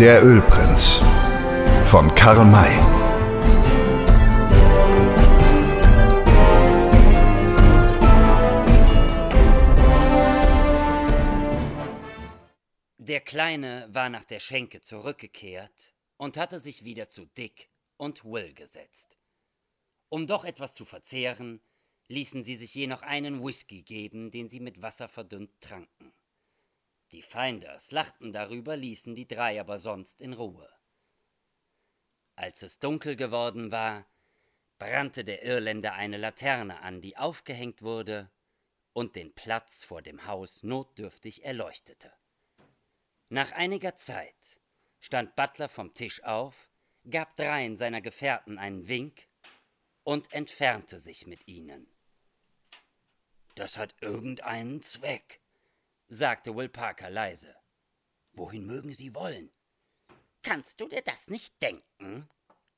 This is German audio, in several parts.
Der Ölprinz von Karl May. Der Kleine war nach der Schenke zurückgekehrt und hatte sich wieder zu Dick und Will gesetzt. Um doch etwas zu verzehren, ließen sie sich je noch einen Whisky geben, den sie mit Wasser verdünnt tranken. Die Finders lachten darüber, ließen die drei aber sonst in Ruhe. Als es dunkel geworden war, brannte der Irländer eine Laterne an, die aufgehängt wurde und den Platz vor dem Haus notdürftig erleuchtete. Nach einiger Zeit stand Butler vom Tisch auf, gab dreien seiner Gefährten einen Wink und entfernte sich mit ihnen. Das hat irgendeinen Zweck, sagte Will Parker leise. Wohin mögen Sie wollen? Kannst du dir das nicht denken?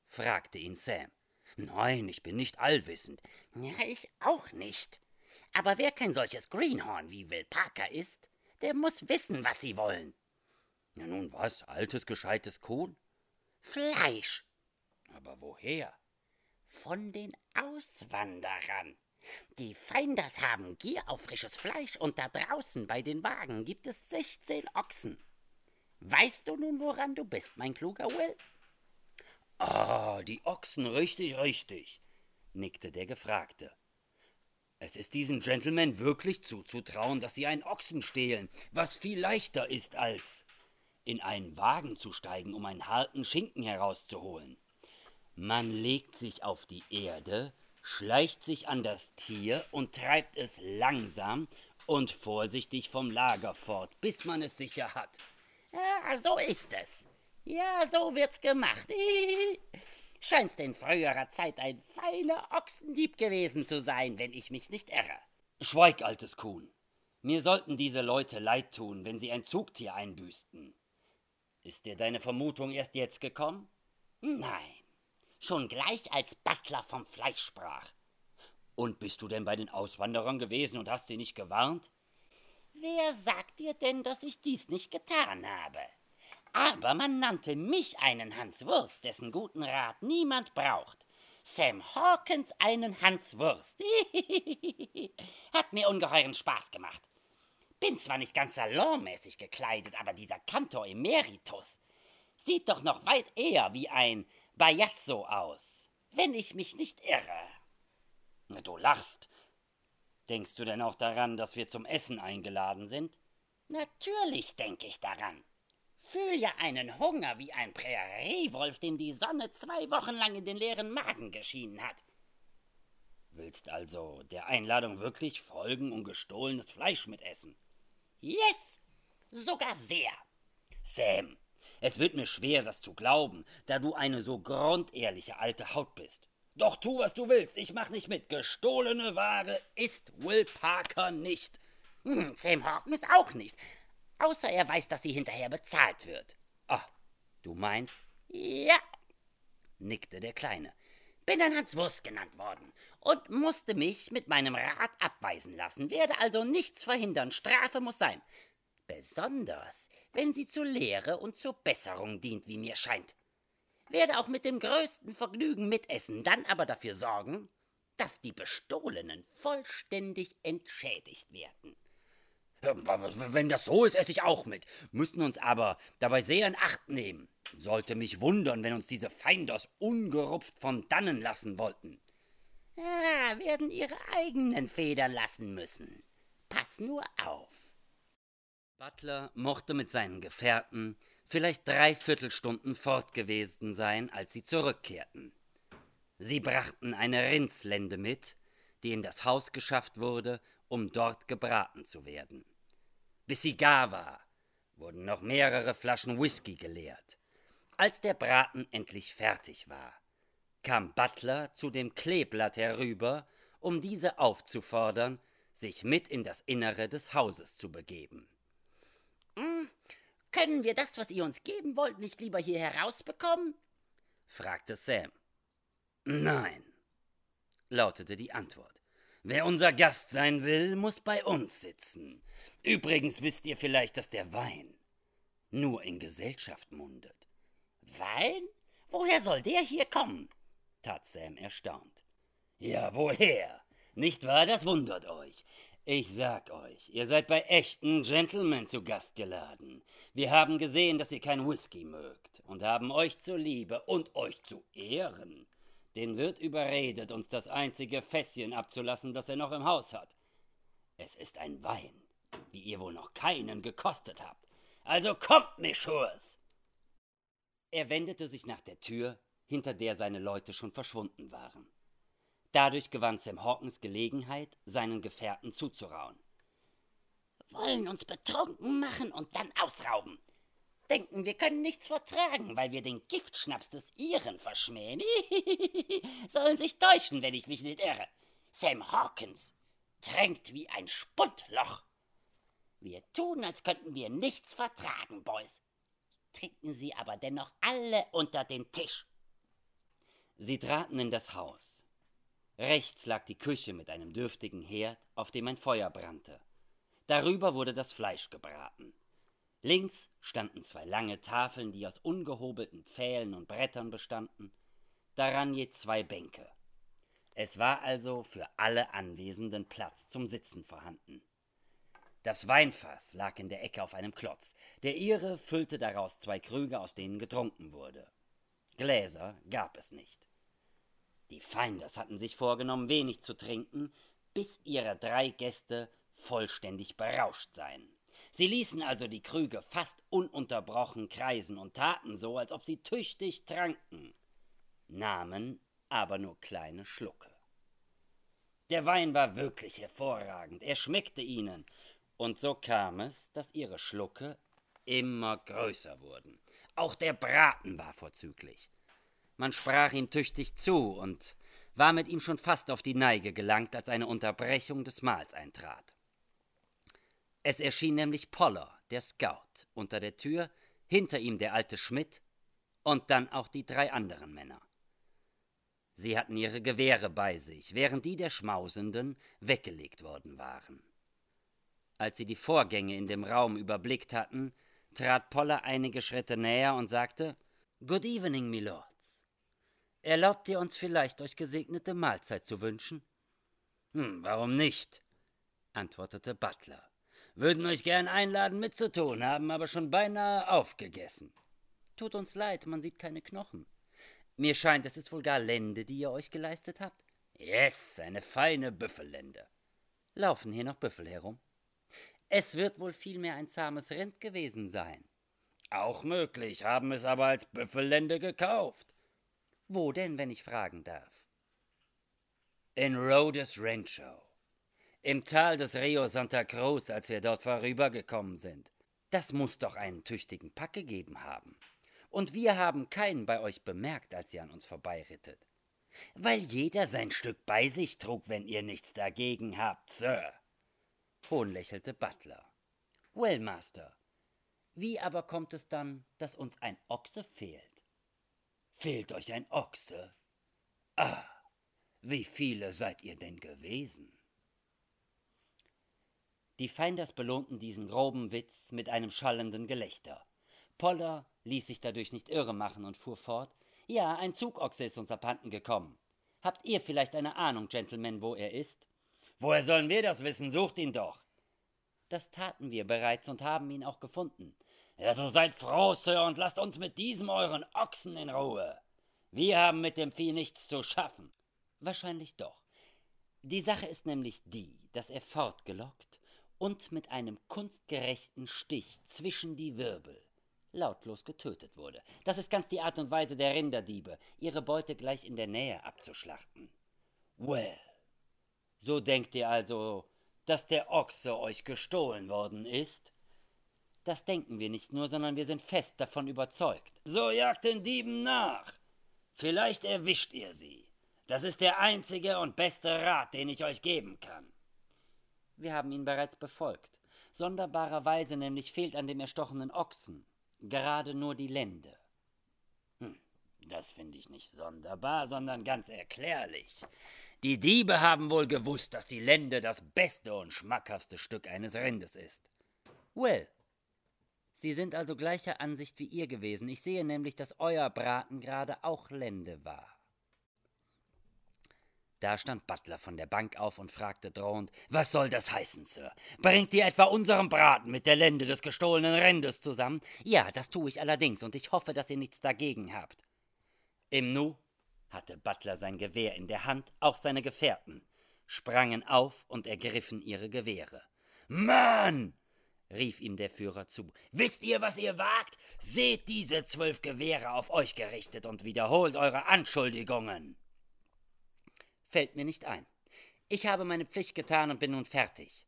fragte ihn Sam. Nein, ich bin nicht allwissend. Ja, ich auch nicht. Aber wer kein solches Greenhorn wie Will Parker ist, der muss wissen, was sie wollen. Na nun was, altes, gescheites Kuhn? Fleisch. Aber woher? Von den Auswanderern. Die Feinders haben Gier auf frisches Fleisch und da draußen bei den Wagen gibt es 16 Ochsen. Weißt du nun, woran du bist, mein kluger Will? Ah, die Ochsen, richtig, richtig, nickte der Gefragte. Es ist diesen Gentlemen wirklich zuzutrauen, dass sie einen Ochsen stehlen, was viel leichter ist als in einen Wagen zu steigen, um einen harten Schinken herauszuholen. Man legt sich auf die Erde, schleicht sich an das Tier und treibt es langsam und vorsichtig vom Lager fort, bis man es sicher hat. Ja, so ist es. Ja, so wird's gemacht. Scheinst in früherer Zeit ein feiner Ochsendieb gewesen zu sein, wenn ich mich nicht irre. Schweig, altes Kuhn. Mir sollten diese Leute leid tun, wenn sie ein Zugtier einbüßten. Ist dir deine Vermutung erst jetzt gekommen? Nein schon gleich als Butler vom Fleisch sprach. Und bist du denn bei den Auswanderern gewesen und hast sie nicht gewarnt? Wer sagt dir denn, dass ich dies nicht getan habe? Aber man nannte mich einen Hans Wurst, dessen guten Rat niemand braucht. Sam Hawkins einen Hans Wurst. Hat mir ungeheuren Spaß gemacht. Bin zwar nicht ganz salonmäßig gekleidet, aber dieser Kantor Emeritus sieht doch noch weit eher wie ein Bajazzo aus, wenn ich mich nicht irre. Du lachst. Denkst du denn auch daran, dass wir zum Essen eingeladen sind? Natürlich denke ich daran. Fühl ja einen Hunger wie ein Präriewolf, dem die Sonne zwei Wochen lang in den leeren Magen geschienen hat. Willst also der Einladung wirklich folgen und gestohlenes Fleisch mitessen? Yes, sogar sehr. Sam, es wird mir schwer, das zu glauben, da du eine so grundehrliche alte Haut bist. Doch tu, was du willst, ich mach nicht mit. Gestohlene Ware ist Will Parker nicht. Hm, Sam Hawkins auch nicht. Außer er weiß, dass sie hinterher bezahlt wird. Ah, du meinst? Ja, nickte der Kleine. Bin ein Hans Wurst genannt worden und musste mich mit meinem Rat abweisen lassen, werde also nichts verhindern. Strafe muss sein. Besonders, wenn sie zur Lehre und zur Besserung dient, wie mir scheint. Werde auch mit dem größten Vergnügen mitessen, dann aber dafür sorgen, dass die Bestohlenen vollständig entschädigt werden. Wenn das so ist, esse ich auch mit, müssten uns aber dabei sehr in Acht nehmen. Sollte mich wundern, wenn uns diese Feinders ungerupft von dannen lassen wollten. Ja, werden ihre eigenen Federn lassen müssen. Pass nur auf. Butler mochte mit seinen Gefährten vielleicht drei Viertelstunden fort gewesen sein, als sie zurückkehrten. Sie brachten eine Rindslende mit, die in das Haus geschafft wurde, um dort gebraten zu werden. Bis sie gar war, wurden noch mehrere Flaschen Whisky geleert. Als der Braten endlich fertig war, kam Butler zu dem Kleeblatt herüber, um diese aufzufordern, sich mit in das Innere des Hauses zu begeben. Hm, können wir das, was ihr uns geben wollt, nicht lieber hier herausbekommen? fragte Sam. Nein, lautete die Antwort. Wer unser Gast sein will, muss bei uns sitzen. Übrigens wisst ihr vielleicht, dass der Wein nur in Gesellschaft mundet. Wein? Woher soll der hier kommen? tat Sam erstaunt. Ja, woher? Nicht wahr, das wundert euch. Ich sag euch, ihr seid bei echten Gentlemen zu Gast geladen. Wir haben gesehen, dass ihr kein Whisky mögt und haben euch zur Liebe und euch zu Ehren den Wirt überredet, uns das einzige Fässchen abzulassen, das er noch im Haus hat. Es ist ein Wein, wie ihr wohl noch keinen gekostet habt. Also kommt, Mischurs! Er wendete sich nach der Tür, hinter der seine Leute schon verschwunden waren. Dadurch gewann Sam Hawkins Gelegenheit, seinen Gefährten zuzurauen. Wollen uns betrunken machen und dann ausrauben. Denken, wir können nichts vertragen, weil wir den Giftschnaps des Iren verschmähen. Sollen sich täuschen, wenn ich mich nicht irre. Sam Hawkins tränkt wie ein Spundloch. Wir tun, als könnten wir nichts vertragen, Boys. Trinken Sie aber dennoch alle unter den Tisch. Sie traten in das Haus. Rechts lag die Küche mit einem dürftigen Herd, auf dem ein Feuer brannte. Darüber wurde das Fleisch gebraten. Links standen zwei lange Tafeln, die aus ungehobelten Pfählen und Brettern bestanden, daran je zwei Bänke. Es war also für alle Anwesenden Platz zum Sitzen vorhanden. Das Weinfass lag in der Ecke auf einem Klotz. Der Ire füllte daraus zwei Krüge, aus denen getrunken wurde. Gläser gab es nicht. Die Feinders hatten sich vorgenommen, wenig zu trinken, bis ihre drei Gäste vollständig berauscht seien. Sie ließen also die Krüge fast ununterbrochen kreisen und taten so, als ob sie tüchtig tranken, nahmen aber nur kleine Schlucke. Der Wein war wirklich hervorragend, er schmeckte ihnen, und so kam es, dass ihre Schlucke immer größer wurden. Auch der Braten war vorzüglich. Man sprach ihm tüchtig zu und war mit ihm schon fast auf die Neige gelangt, als eine Unterbrechung des Mahls eintrat. Es erschien nämlich Poller, der Scout, unter der Tür, hinter ihm der alte Schmidt und dann auch die drei anderen Männer. Sie hatten ihre Gewehre bei sich, während die der Schmausenden weggelegt worden waren. Als sie die Vorgänge in dem Raum überblickt hatten, trat Poller einige Schritte näher und sagte Good evening, Milord. Erlaubt ihr uns vielleicht, euch gesegnete Mahlzeit zu wünschen? Hm, warum nicht? antwortete Butler. Würden euch gern einladen mitzutun, haben aber schon beinahe aufgegessen. Tut uns leid, man sieht keine Knochen. Mir scheint, es ist wohl gar Lende, die ihr euch geleistet habt. Yes, eine feine Büffellende. Laufen hier noch Büffel herum? Es wird wohl vielmehr ein zahmes Rind gewesen sein. Auch möglich, haben es aber als Büffellende gekauft. Wo denn, wenn ich fragen darf? In Rhodes Rancho. Im Tal des Rio Santa Cruz, als wir dort vorübergekommen sind. Das muss doch einen tüchtigen Pack gegeben haben. Und wir haben keinen bei euch bemerkt, als ihr an uns vorbeirittet. Weil jeder sein Stück bei sich trug, wenn ihr nichts dagegen habt, Sir. Hohn lächelte Butler. Well, Master, wie aber kommt es dann, dass uns ein Ochse fehlt? Fehlt euch ein Ochse? Ah, wie viele seid ihr denn gewesen? Die Feinders belohnten diesen groben Witz mit einem schallenden Gelächter. Poller ließ sich dadurch nicht irre machen und fuhr fort. Ja, ein Zugochse ist uns abhanden gekommen. Habt ihr vielleicht eine Ahnung, Gentlemen, wo er ist? Woher sollen wir das wissen? Sucht ihn doch. Das taten wir bereits und haben ihn auch gefunden. Ja, so seid froh, Sir, und lasst uns mit diesem euren Ochsen in Ruhe. Wir haben mit dem Vieh nichts zu schaffen. Wahrscheinlich doch. Die Sache ist nämlich die, dass er fortgelockt und mit einem kunstgerechten Stich zwischen die Wirbel lautlos getötet wurde. Das ist ganz die Art und Weise der Rinderdiebe, ihre Beute gleich in der Nähe abzuschlachten. Well, so denkt ihr also, dass der Ochse euch gestohlen worden ist? Das denken wir nicht nur, sondern wir sind fest davon überzeugt. So jagt den Dieben nach. Vielleicht erwischt ihr sie. Das ist der einzige und beste Rat, den ich euch geben kann. Wir haben ihn bereits befolgt. Sonderbarerweise nämlich fehlt an dem erstochenen Ochsen gerade nur die Lende. Hm, das finde ich nicht sonderbar, sondern ganz erklärlich. Die Diebe haben wohl gewusst, dass die Lende das beste und schmackhaftste Stück eines Rindes ist. Well, Sie sind also gleicher Ansicht wie ihr gewesen. Ich sehe nämlich, dass euer Braten gerade auch Lende war. Da stand Butler von der Bank auf und fragte drohend: Was soll das heißen, Sir? Bringt ihr etwa unseren Braten mit der Lende des gestohlenen Rendes zusammen? Ja, das tue ich allerdings, und ich hoffe, dass ihr nichts dagegen habt. Im Nu hatte Butler sein Gewehr in der Hand, auch seine Gefährten sprangen auf und ergriffen ihre Gewehre. Mann! Rief ihm der Führer zu. Wisst ihr, was ihr wagt? Seht diese zwölf Gewehre auf euch gerichtet und wiederholt eure Anschuldigungen fällt mir nicht ein. Ich habe meine Pflicht getan und bin nun fertig.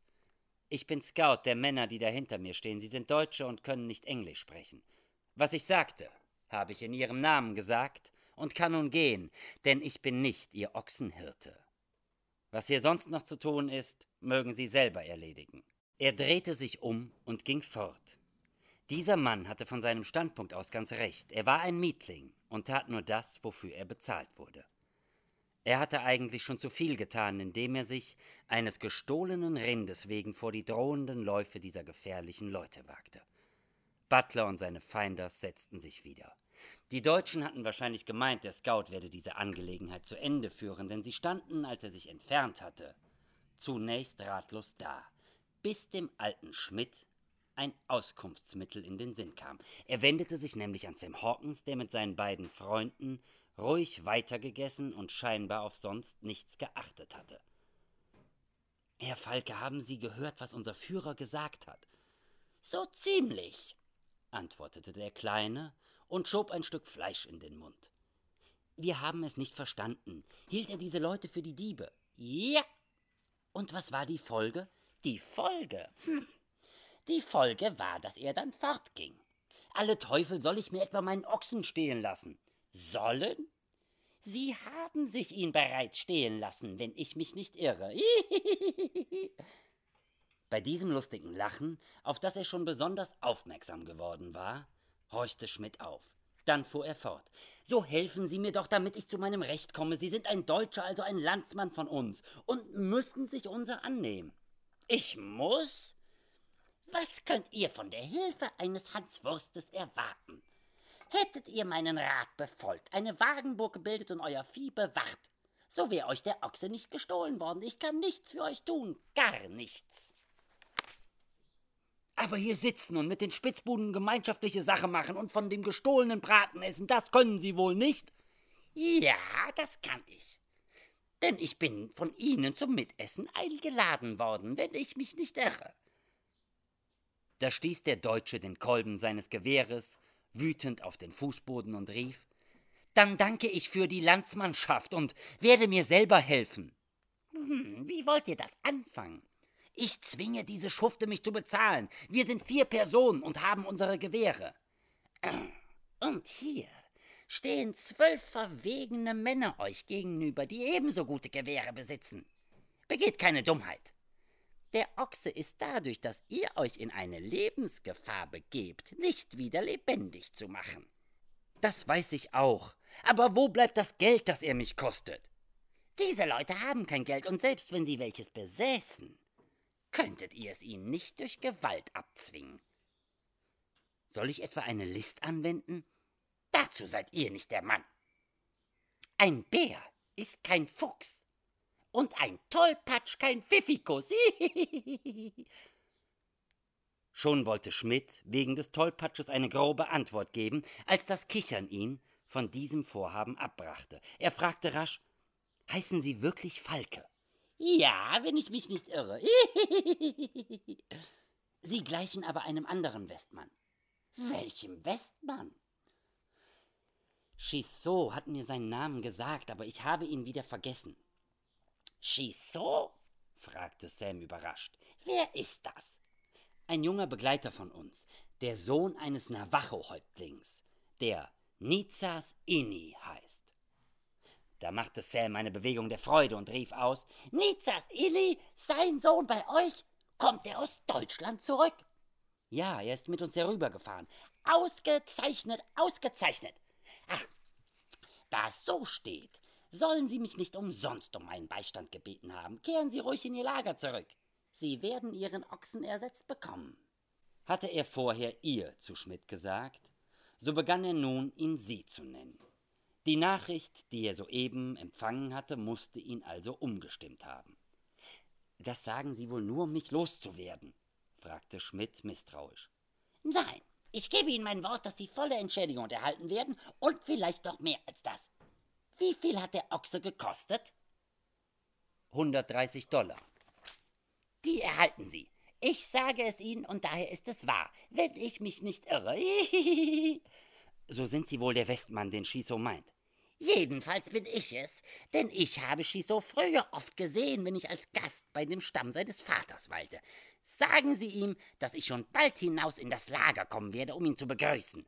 Ich bin Scout der Männer, die da hinter mir stehen. Sie sind Deutsche und können nicht Englisch sprechen. Was ich sagte, habe ich in ihrem Namen gesagt und kann nun gehen, denn ich bin nicht ihr Ochsenhirte. Was hier sonst noch zu tun ist, mögen Sie selber erledigen. Er drehte sich um und ging fort. Dieser Mann hatte von seinem Standpunkt aus ganz recht. Er war ein Mietling und tat nur das, wofür er bezahlt wurde. Er hatte eigentlich schon zu viel getan, indem er sich eines gestohlenen Rindes wegen vor die drohenden Läufe dieser gefährlichen Leute wagte. Butler und seine Feinders setzten sich wieder. Die Deutschen hatten wahrscheinlich gemeint, der Scout werde diese Angelegenheit zu Ende führen, denn sie standen, als er sich entfernt hatte, zunächst ratlos da, bis dem alten Schmidt ein Auskunftsmittel in den Sinn kam. Er wendete sich nämlich an Sam Hawkins, der mit seinen beiden Freunden ruhig weitergegessen und scheinbar auf sonst nichts geachtet hatte. Herr Falke, haben Sie gehört, was unser Führer gesagt hat? So ziemlich, antwortete der Kleine und schob ein Stück Fleisch in den Mund. Wir haben es nicht verstanden. Hielt er diese Leute für die Diebe? Ja. Und was war die Folge? Die Folge? Hm. Die Folge war, dass er dann fortging. Alle Teufel soll ich mir etwa meinen Ochsen stehlen lassen. Sollen? Sie haben sich ihn bereits stehlen lassen, wenn ich mich nicht irre. Bei diesem lustigen Lachen, auf das er schon besonders aufmerksam geworden war, horchte Schmidt auf. Dann fuhr er fort. So helfen Sie mir doch, damit ich zu meinem Recht komme. Sie sind ein Deutscher, also ein Landsmann von uns, und müssen sich unser annehmen. Ich muss? Was könnt ihr von der Hilfe eines Hans Wurstes erwarten? Hättet ihr meinen Rat befolgt, eine Wagenburg gebildet und euer Vieh bewacht, so wäre euch der Ochse nicht gestohlen worden. Ich kann nichts für euch tun, gar nichts. Aber hier sitzen und mit den Spitzbuden gemeinschaftliche Sache machen und von dem gestohlenen Braten essen, das können Sie wohl nicht? Ja, das kann ich. Denn ich bin von Ihnen zum Mitessen eingeladen worden, wenn ich mich nicht irre. Da stieß der Deutsche den Kolben seines Gewehres wütend auf den Fußboden und rief Dann danke ich für die Landsmannschaft und werde mir selber helfen. Hm, wie wollt ihr das anfangen? Ich zwinge diese Schufte, mich zu bezahlen. Wir sind vier Personen und haben unsere Gewehre. Und hier stehen zwölf verwegene Männer euch gegenüber, die ebenso gute Gewehre besitzen. Begeht keine Dummheit. Der Ochse ist dadurch, dass ihr euch in eine Lebensgefahr begebt, nicht wieder lebendig zu machen. Das weiß ich auch. Aber wo bleibt das Geld, das er mich kostet? Diese Leute haben kein Geld, und selbst wenn sie welches besäßen, könntet ihr es ihnen nicht durch Gewalt abzwingen. Soll ich etwa eine List anwenden? Dazu seid ihr nicht der Mann. Ein Bär ist kein Fuchs und ein Tollpatsch kein Pfiffikus. Schon wollte Schmidt wegen des Tollpatsches eine grobe Antwort geben, als das Kichern ihn von diesem Vorhaben abbrachte. Er fragte rasch: Heißen Sie wirklich Falke? Ja, wenn ich mich nicht irre. Sie gleichen aber einem anderen Westmann. Welchem Westmann? Schissot hat mir seinen Namen gesagt, aber ich habe ihn wieder vergessen. Schießo? fragte Sam überrascht. Wer ist das? Ein junger Begleiter von uns, der Sohn eines Navajo-Häuptlings, der Nizas Ini heißt. Da machte Sam eine Bewegung der Freude und rief aus: Nizas Ini, sein Sohn bei euch? Kommt er aus Deutschland zurück? Ja, er ist mit uns herübergefahren. Ausgezeichnet, ausgezeichnet. Ach, da es so steht, Sollen Sie mich nicht umsonst um meinen Beistand gebeten haben, kehren Sie ruhig in Ihr Lager zurück. Sie werden Ihren Ochsen ersetzt bekommen. Hatte er vorher ihr zu Schmidt gesagt, so begann er nun, ihn sie zu nennen. Die Nachricht, die er soeben empfangen hatte, musste ihn also umgestimmt haben. Das sagen Sie wohl nur, um mich loszuwerden? fragte Schmidt misstrauisch. Nein, ich gebe Ihnen mein Wort, dass Sie volle Entschädigung erhalten werden und vielleicht noch mehr als das. Wie viel hat der Ochse gekostet? 130 Dollar. Die erhalten Sie. Ich sage es Ihnen und daher ist es wahr, wenn ich mich nicht irre. so sind Sie wohl der Westmann, den Schiso meint. Jedenfalls bin ich es, denn ich habe Schiso früher oft gesehen, wenn ich als Gast bei dem Stamm seines Vaters weilte. Sagen Sie ihm, dass ich schon bald hinaus in das Lager kommen werde, um ihn zu begrüßen.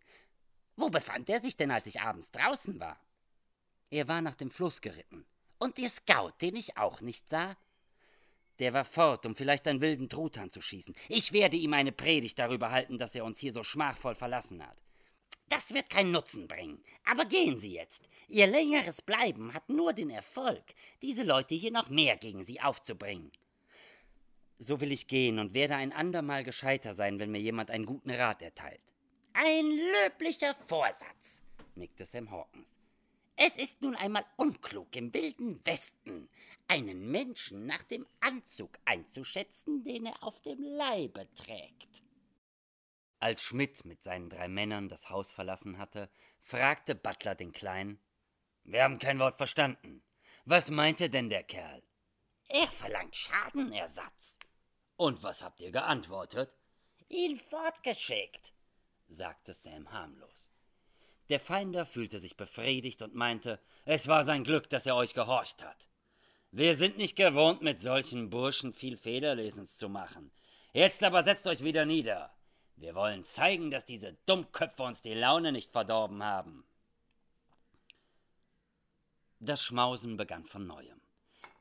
Wo befand er sich denn, als ich abends draußen war? Er war nach dem Fluss geritten. Und Ihr Scout, den ich auch nicht sah? Der war fort, um vielleicht einen wilden Truthahn zu schießen. Ich werde ihm eine Predigt darüber halten, dass er uns hier so schmachvoll verlassen hat. Das wird keinen Nutzen bringen. Aber gehen Sie jetzt. Ihr längeres Bleiben hat nur den Erfolg, diese Leute hier noch mehr gegen Sie aufzubringen. So will ich gehen und werde ein andermal gescheiter sein, wenn mir jemand einen guten Rat erteilt. Ein löblicher Vorsatz, nickte Sam Hawkins. Es ist nun einmal unklug, im wilden Westen einen Menschen nach dem Anzug einzuschätzen, den er auf dem Leibe trägt. Als Schmidt mit seinen drei Männern das Haus verlassen hatte, fragte Butler den Kleinen: Wir haben kein Wort verstanden. Was meinte denn der Kerl? Er verlangt Schadenersatz. Und was habt ihr geantwortet? Ihn fortgeschickt, sagte Sam harmlos. Der Feinder fühlte sich befriedigt und meinte, es war sein Glück, dass er euch gehorcht hat. Wir sind nicht gewohnt, mit solchen Burschen viel Federlesens zu machen. Jetzt aber setzt euch wieder nieder. Wir wollen zeigen, dass diese Dummköpfe uns die Laune nicht verdorben haben. Das Schmausen begann von neuem.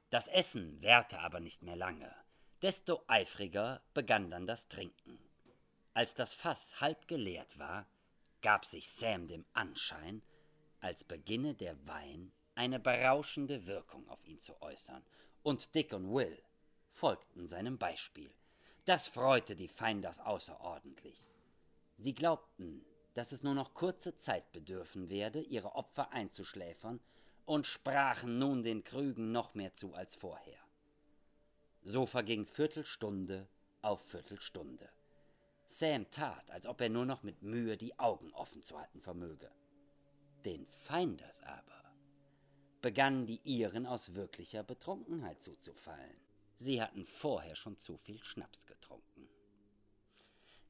Das Essen währte aber nicht mehr lange. Desto eifriger begann dann das Trinken. Als das Fass halb geleert war, gab sich Sam dem Anschein, als beginne der Wein eine berauschende Wirkung auf ihn zu äußern, und Dick und Will folgten seinem Beispiel. Das freute die Feinders außerordentlich. Sie glaubten, dass es nur noch kurze Zeit bedürfen werde, ihre Opfer einzuschläfern, und sprachen nun den Krügen noch mehr zu als vorher. So verging Viertelstunde auf Viertelstunde. Sam tat, als ob er nur noch mit Mühe die Augen offen zu halten vermöge. Den Feinders aber begannen die ihren aus wirklicher Betrunkenheit zuzufallen. Sie hatten vorher schon zu viel Schnaps getrunken.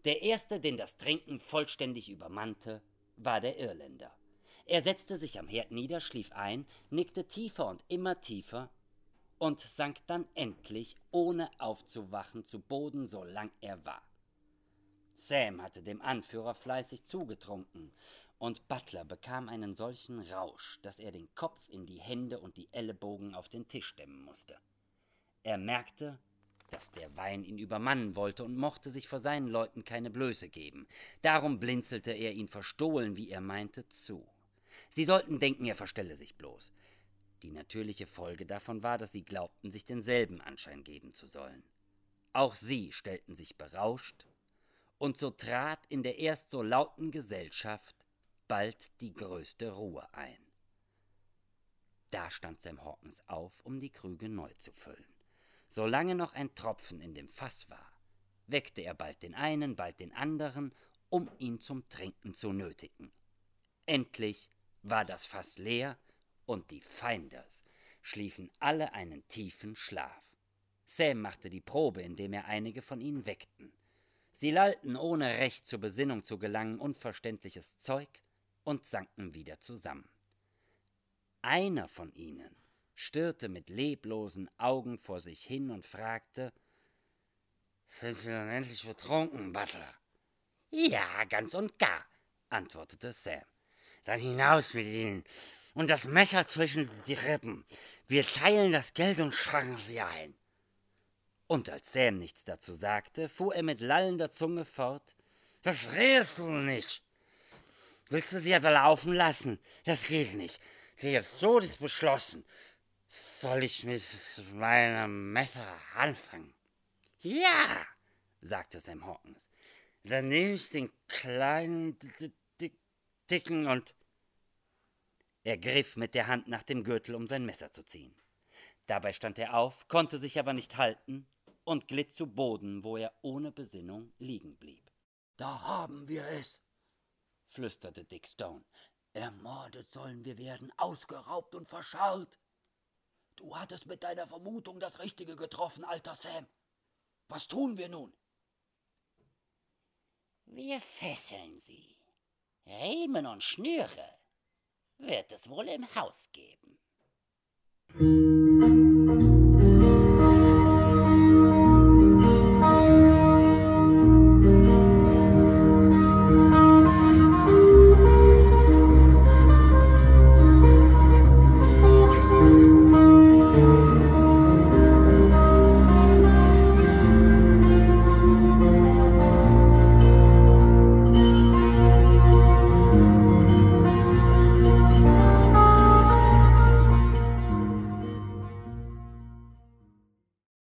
Der erste, den das Trinken vollständig übermannte, war der Irländer. Er setzte sich am Herd nieder, schlief ein, nickte tiefer und immer tiefer und sank dann endlich, ohne aufzuwachen, zu Boden, so lang er war. Sam hatte dem Anführer fleißig zugetrunken, und Butler bekam einen solchen Rausch, dass er den Kopf in die Hände und die Ellenbogen auf den Tisch stemmen musste. Er merkte, dass der Wein ihn übermannen wollte und mochte sich vor seinen Leuten keine Blöße geben. Darum blinzelte er ihn verstohlen, wie er meinte, zu. Sie sollten denken, er verstelle sich bloß. Die natürliche Folge davon war, dass sie glaubten, sich denselben Anschein geben zu sollen. Auch sie stellten sich berauscht, und so trat in der erst so lauten Gesellschaft bald die größte Ruhe ein. Da stand Sam Hawkins auf, um die Krüge neu zu füllen. Solange noch ein Tropfen in dem Fass war, weckte er bald den einen, bald den anderen, um ihn zum Trinken zu nötigen. Endlich war das Fass leer und die Feinders schliefen alle einen tiefen Schlaf. Sam machte die Probe, indem er einige von ihnen weckten. Sie lallten, ohne recht zur Besinnung zu gelangen, unverständliches Zeug und sanken wieder zusammen. Einer von ihnen stirrte mit leblosen Augen vor sich hin und fragte Sind Sie denn endlich betrunken, Butler? Ja, ganz und gar, antwortete Sam. Dann hinaus mit Ihnen und das Messer zwischen die Rippen. Wir teilen das Geld und schranken Sie ein. Und als Sam nichts dazu sagte, fuhr er mit lallender Zunge fort. Das redest du nicht. Willst du sie etwa laufen lassen? Das geht nicht. Der Tod ist beschlossen. Soll ich mit meinem Messer anfangen? Ja, sagte Sam Hawkins. Dann nehme ich den kleinen, dicken und. Er griff mit der Hand nach dem Gürtel, um sein Messer zu ziehen. Dabei stand er auf, konnte sich aber nicht halten und glitt zu Boden, wo er ohne Besinnung liegen blieb. Da haben wir es, flüsterte Dick Stone. Ermordet sollen wir werden, ausgeraubt und verscharrt. Du hattest mit deiner Vermutung das Richtige getroffen, alter Sam. Was tun wir nun? Wir fesseln sie. Riemen und Schnüre wird es wohl im Haus geben.